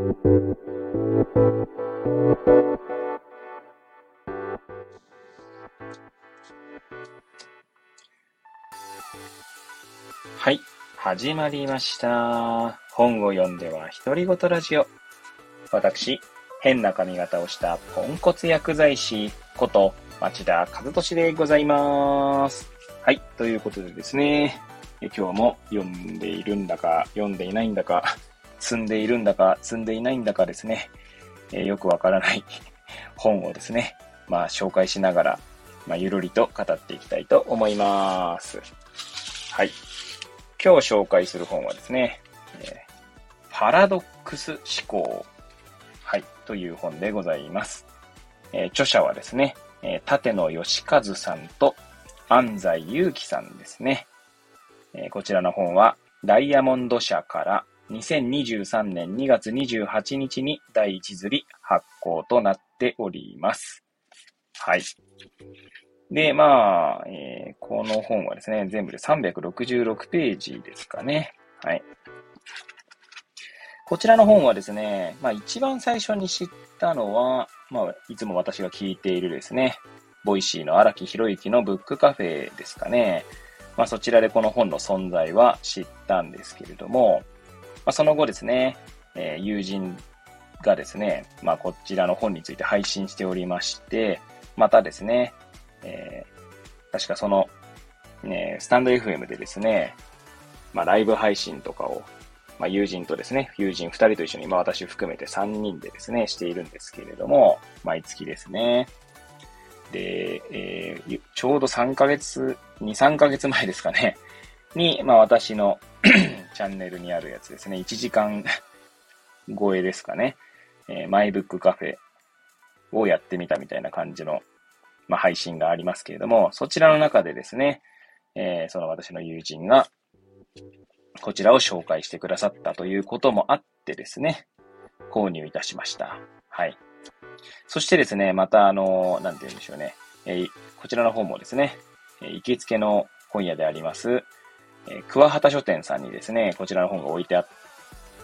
はい、始まりました。本を読んでは独り言ラジオ。私、変な髪型をしたポンコツ薬剤師こと町田和俊でございます。はい、ということでですね、今日も読んでいるんだか、読んでいないんだか、積んでいるんだか、積んでいないんだかですね、えよくわからない 本をですね、まあ紹介しながら、まあ、ゆるりと語っていきたいと思います。はい。今日紹介する本はですね、えー、パラドックス思考。はい、という本でございます。えー、著者はですね、えー、立野義和さんと安西祐樹さんですね。え、こちらの本は、ダイヤモンド社から2023年2月28日に第1釣り発行となっております。はい。で、まあ、えー、この本はですね、全部で366ページですかね。はい。こちらの本はですね、まあ一番最初に知ったのは、まあいつも私が聞いているですね、Voicy の荒木博行のブックカフェですかね。まあそちらでこの本の存在は知ったんですけれども、まあその後ですね、えー、友人がですね、まあこちらの本について配信しておりまして、またですね、えー、確かその、ね、 stand.fm でですね、まあ、ライブ配信とかを、まあ、友人とですね、友人2人と一緒に、まあ、私含めて3人でですね、しているんですけれども、毎月ですね。で、えー、ちょうど3ヶ月、2、3ヶ月前ですかね、に、まあ、私の チャンネルにあるやつですね、1時間超えですかね、えー、マイブックカフェをやってみたみたいな感じのまあ、配信がありますけれども、そちらの中でですね、えー、その私の友人が、こちらを紹介してくださったということもあってですね、購入いたしました。はい。そしてですね、またあの、なんて言うんでしょうね、えー、こちらの方もですね、え、行きつけの本屋であります、え、桑畑書店さんにですね、こちらの本が置いてあっ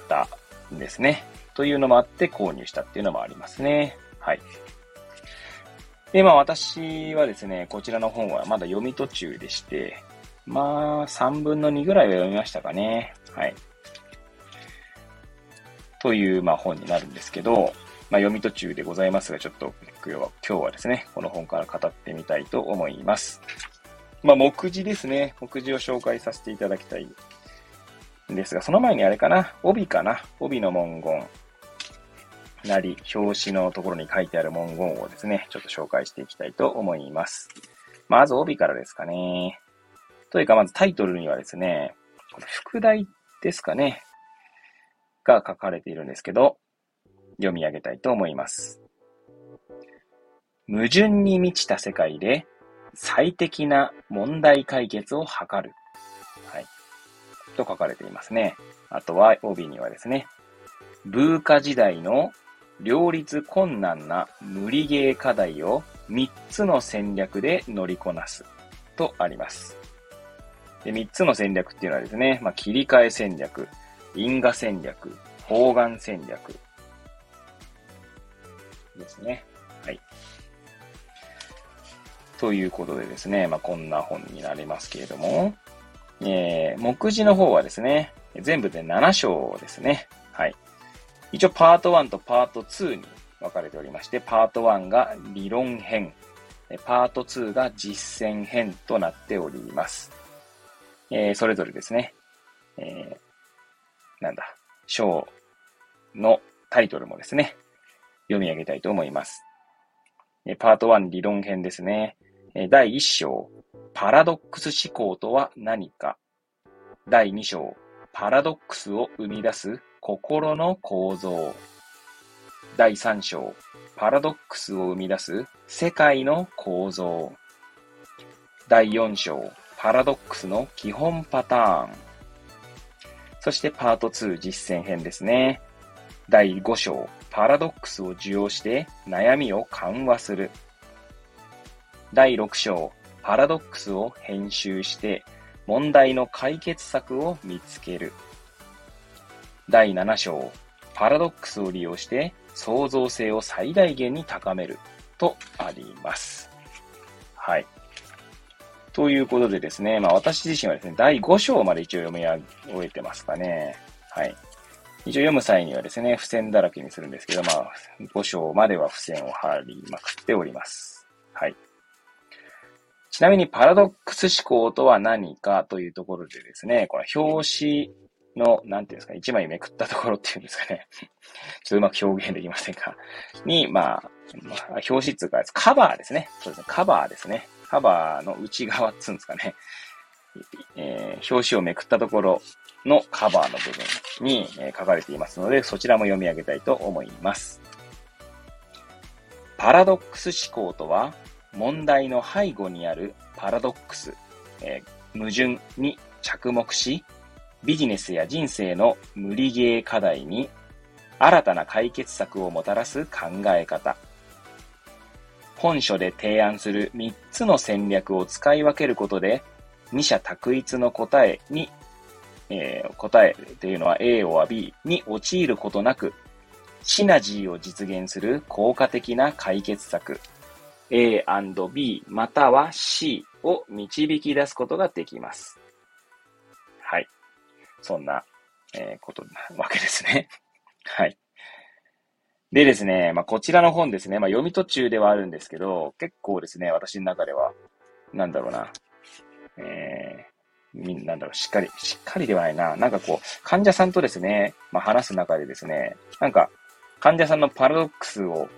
たんですね。というのもあって購入したっていうのもありますね。はい。で、まあ私はですね、こちらの本はまだ読み途中でして、まあ3分の2ぐらいは読みましたかね。はい。という、まあ本になるんですけど、まあ読み途中でございますが、ちょっと今日は今日はですね、この本から語ってみたいと思います。まあ目次ですね。目次を紹介させていただきたいんですが、その前にあれかな、帯かな、帯の文言。なり、表紙のところに書いてある文言をですね、ちょっと紹介していきたいと思います。まず帯からですかね。というか、まずタイトルにはですね、この副題ですかね、が書かれているんですけど、読み上げたいと思います。矛盾に満ちた世界で最適な問題解決を図る。はい。と書かれていますね。あとは帯にはですね、文化時代の両立困難な無理ゲー課題を3つの戦略で乗りこなすとあります。で3つの戦略っていうのはですね、まあ、切り替え戦略、因果戦略、方眼戦略ですね。ということでですね、まあ、こんな本になりますけれども、えー、目次の方はですね、全部で7章ですね。はい。一応パート1とパート2に分かれておりまして、パート1が理論編、パート2が実践編となっております。えー、それぞれですね、えー、なんだ、章のタイトルもですね、読み上げたいと思います。えパート1理論編ですね。第1章、パラドックス思考とは何か。第2章、パラドックスを生み出す心の構造。第3章、パラドックスを生み出す世界の構造。第4章、パラドックスの基本パターン。そしてパート2実践編ですね。第5章、パラドックスを受容して悩みを緩和する。第6章、パラドックスを編集して問題の解決策を見つける。第7章、パラドックスを利用して創造性を最大限に高めるとあります。はい。ということでですね、まあ私自身はですね、第5章まで一応読み終えてますかね。はい。一応読む際にはですね、付箋だらけにするんですけど、まあ、5章までは付箋を貼りまくっております。ちなみにパラドックス思考とは何かというところでですね、この表紙の、なんていうんですか、一枚めくったところっていうんですかね。ちょっとうまく表現できませんか。に、まあ、表紙っていうか、カバーですね。そうですね、カバーですね。カバーの内側っつうんですかね。えー、表紙をめくったところのカバーの部分に、えー、書かれていますので、そちらも読み上げたいと思います。パラドックス思考とは、問題の背後にあるパラドックス、えー、矛盾に着目し、ビジネスや人生の無理ゲー課題に新たな解決策をもたらす考え方。本書で提案する3つの戦略を使い分けることで、二者択一の答えに、えー、答えというのは A は B に陥ることなく、シナジーを実現する効果的な解決策、A&B または C を導き出すことができます。はい。そんな、えー、ことなわけですね。はい。でですね、まあ、こちらの本ですね、まあ、読み途中ではあるんですけど、結構ですね、私の中では、なんだろうな、えー、なんだろう、しっかり、しっかりではないな。なんかこう、患者さんとですね、まあ、話す中でですね、なんか、患者さんのパラドックスを、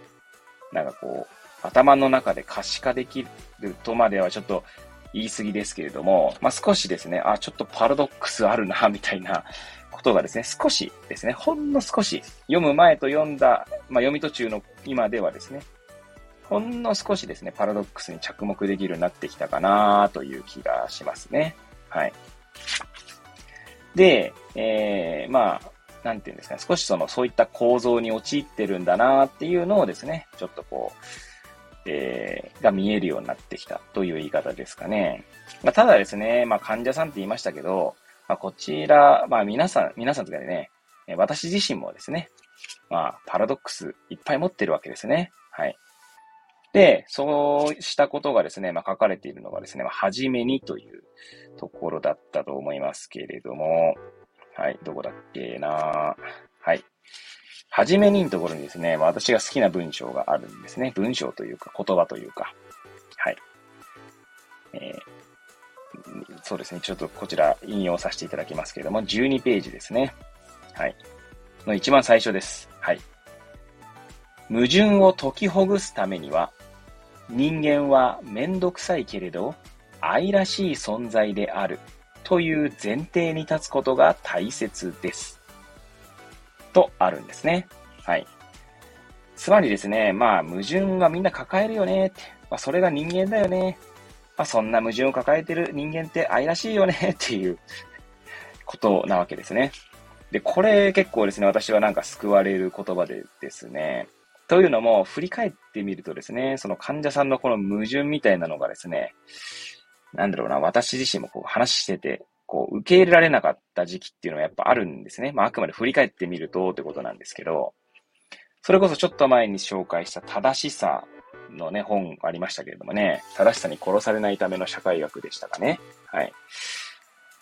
なんかこう、頭の中で可視化できるとまではちょっと言い過ぎですけれども、まあ、少しですね、あ、ちょっとパラドックスあるな、みたいなことがですね、少しですね、ほんの少し、読む前と読んだ、まあ、読み途中の今ではですね、ほんの少しですね、パラドックスに着目できるようになってきたかなという気がしますね。はい。で、えー、まあ、なんていうんですかね、少しその、そういった構造に陥ってるんだなっていうのをですね、ちょっとこう、えー、が見えるようになってきたという言い方ですかね。まあ、ただですね、まあ、患者さんって言いましたけど、まあ、こちら、まあ、皆さん、皆さんとかでね、私自身もですね、まあ、パラドックスいっぱい持ってるわけですね。はい。で、そうしたことがですね、まあ、書かれているのがですね、まあ、はじめにというところだったと思いますけれども、はい、どこだっけなはい。はじめにのところにですね、私が好きな文章があるんですね。文章というか、言葉というか。はい。えー、そうですね。ちょっとこちら引用させていただきますけれども、12ページですね。はい。の一番最初です。はい。矛盾を解きほぐすためには、人間はめんどくさいけれど、愛らしい存在であるという前提に立つことが大切です。とあるんですね。はい。つまりですね、まあ、矛盾はみんな抱えるよねって。まあ、それが人間だよね。まあ、そんな矛盾を抱えてる人間って愛らしいよね っていうことなわけですね。で、これ結構ですね、私はなんか救われる言葉でですね。というのも、振り返ってみるとですね、その患者さんのこの矛盾みたいなのがですね、なんだろうな、私自身もこう話してて、こう、受け入れられなかった時期っていうのはやっぱあるんですね。まあ、あくまで振り返ってみるとってことなんですけど、それこそちょっと前に紹介した正しさのね、本ありましたけれどもね、正しさに殺されないための社会学でしたかね。はい。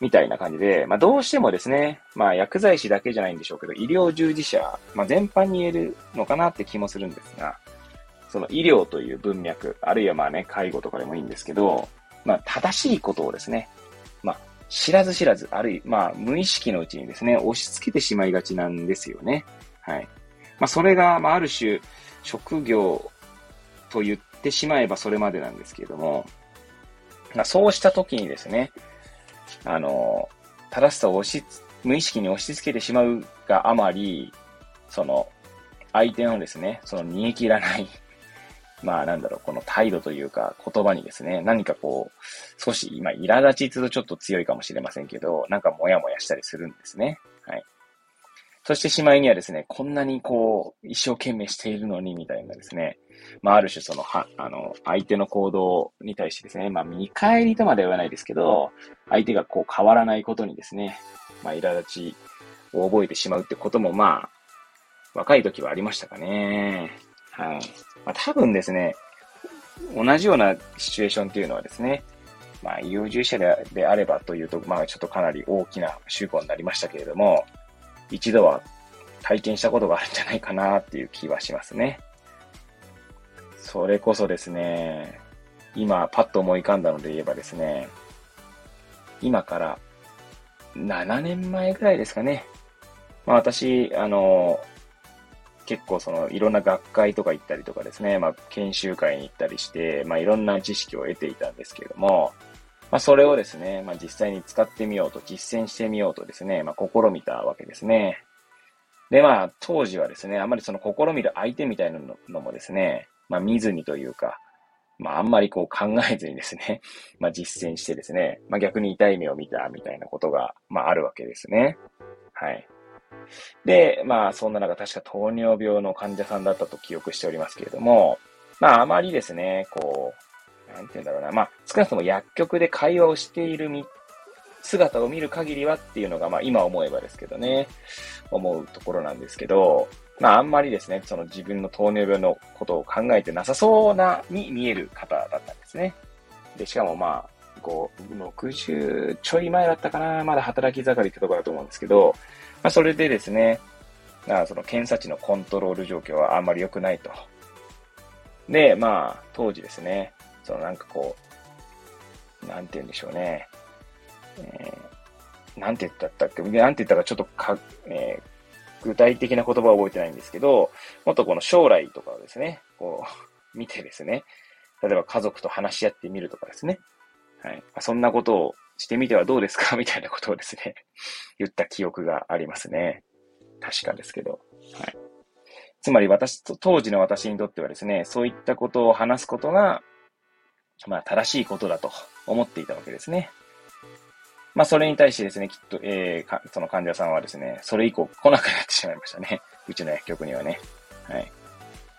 みたいな感じで、まあどうしてもですね、まあ薬剤師だけじゃないんでしょうけど、医療従事者、まあ全般に言えるのかなって気もするんですが、その医療という文脈、あるいはまあね、介護とかでもいいんですけど、まあ正しいことをですね、知らず知らず、あるいは、まあ、無意識のうちにですね、押し付けてしまいがちなんですよね。はい。まあ、それが、まあ、ある種、職業と言ってしまえばそれまでなんですけれども、まあ、そうした時にですね、あの、正しさを押し、無意識に押し付けてしまうがあまり、その、相手のですね、その煮え切らないまあなんだろう、この態度というか言葉にですね、何かこう、少し今、苛立ちとちょっと強いかもしれませんけど、なんかモヤモヤしたりするんですね。はい。そしてしまいにはですね、こんなにこう、一生懸命しているのに、みたいなですね、まあある種その、は、あの、相手の行動に対してですね、まあ見返りとまでは言わないですけど、相手がこう変わらないことにですね、まあ苛立ちを覚えてしまうってこともまあ、若い時はありましたかね。はい。まあ、多分ですね、同じようなシチュエーションっていうのはですね、まあ、医療従事者でであればというと、まあ、ちょっとかなり大きな集合になりましたけれども、一度は体験したことがあるんじゃないかなっていう気はしますね。それこそですね、今パッと思い浮かんだので言えばですね、今から7年前ぐらいですかね。まあ私、あの、結構そのいろんな学会とか行ったりとかですね、まあ研修会に行ったりして、まあいろんな知識を得ていたんですけれども、まあそれをですね、まあ実際に使ってみようと、実践してみようとですね、まあ試みたわけですね。でまあ当時はですね、あまりその試みる相手みたいなのもですね、まあ見ずにというか、まああんまりこう考えずにですね、まあ実践してですね、まあ逆に痛い目を見たみたいなことが、まああるわけですね。はい。で、まあそんな中確か糖尿病の患者さんだったと記憶しておりますけれども、まああまりですね、こう、なんて言うんだろうな、まあ少なくとも薬局で会話をしている姿を見る限りはっていうのが、まあ今思えばですけどね、思うところなんですけど、まああんまりですね、その自分の糖尿病のことを考えてなさそうなに見える方だったんですね。で、しかもまあ、こう、60ちょい前だったかな、まだ働き盛りってところだと思うんですけど、まあそれでですね、まあその検査値のコントロール状況はあんまり良くないと。で、まあ当時ですね、そのなんかこう、なんて言うんでしょうね。えー、なんて言ったったっけなんて言ったかちょっとか、えー、具体的な言葉は覚えてないんですけど、もっとこの将来とかをですね、こう、見てですね、例えば家族と話し合ってみるとかですね。はい。そんなことをしてみてはどうですか？みたいなことをですね、言った記憶がありますね。確かですけど。はい。つまり私と、当時の私にとってはですね、そういったことを話すことが、まあ正しいことだと思っていたわけですね。まあ、それに対してですね、きっと、えー、その患者さんはですね、それ以降来なくなってしまいましたね。うちの薬局にはね。はい。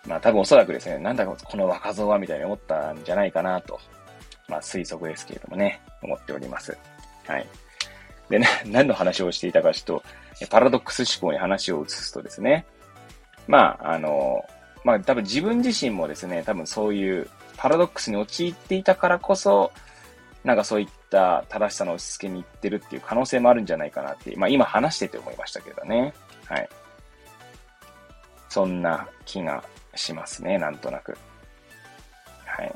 まあ、多分おそらくですね、なんだこの若造はみたいに思ったんじゃないかなと、まあ、推測ですけれどもね、思っております。はい。で、ね、何の話をしていたかというと、パラドックス思考に話を移すとですね、まあ、あの、まあ、多分自分自身もですね、多分そういうパラドックスに陥っていたからこそ、なんかそういった正しさの押し付けに行ってるっていう可能性もあるんじゃないかなってまあ今話してて思いましたけどね。はい。そんな気がしますね、なんとなく。はい。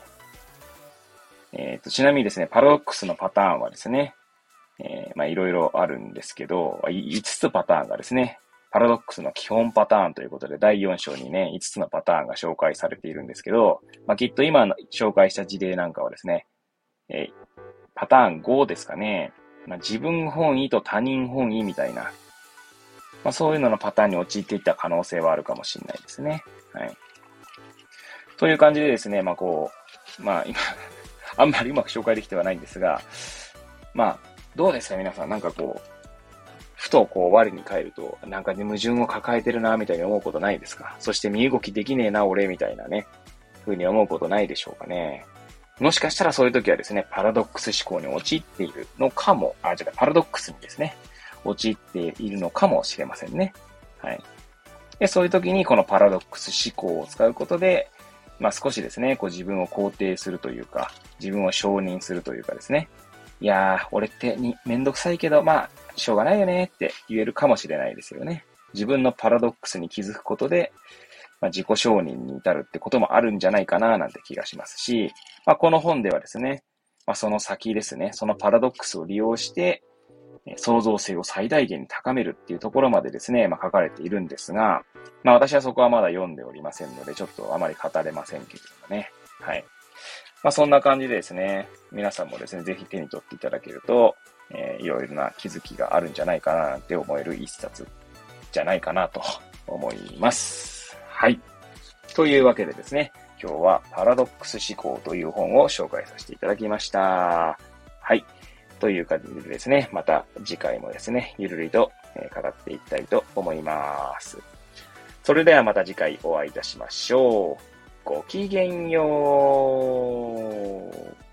えっ、ー、と、ちなみにですね、パラドックスのパターンはですね、えー、まあいろいろあるんですけど、5つパターンがですね、パラドックスの基本パターンということで、第4章にね、5つのパターンが紹介されているんですけど、まあ、きっと今の紹介した事例なんかはですね、えー、パターン5ですかね。まあ、自分本位と他人本位みたいな、まあ、そういうののパターンに陥っていった可能性はあるかもしれないですね。はい。という感じでですね、まあこう、まあ今あんまりうまく紹介できてはないんですが、まあ、どうですか皆さん、なんかこう、ふとこう我に返ると、なんかね、矛盾を抱えてるな、みたいに思うことないですか？そして身動きできねえな、俺、みたいなね、ふうに思うことないでしょうかね？もしかしたらそういう時はですね、パラドックス思考に陥っているのかも、あ、違う、パラドックスにですね、陥っているのかもしれませんね。はい。で、そういう時にこのパラドックス思考を使うことで、まあ少しですね、こう自分を肯定するというか、自分を承認するというかですね。いやー、俺ってにめんどくさいけど、まあ、しょうがないよねって言えるかもしれないですよね。自分のパラドックスに気づくことで、まあ、自己承認に至るってこともあるんじゃないかななんて気がしますし、まあ、この本ではですね、まあ、その先ですね、そのパラドックスを利用して、創造性を最大限に高めるっていうところまでですね、まあ、書かれているんですが、まあ私はそこはまだ読んでおりませんので、ちょっとあまり語れませんけれどもね。はい。まあそんな感じでですね、皆さんもですね、ぜひ手に取っていただけると、えー、いろいろな気づきがあるんじゃないかななんて思える一冊じゃないかなと 思います。はい。というわけでですね、今日はパラドックス思考という本を紹介させていただきました。はい。という感じでですね、また次回もですね、ゆるりと語っていきたいと思います。それではまた次回お会いいたしましょう。ごきげんよう。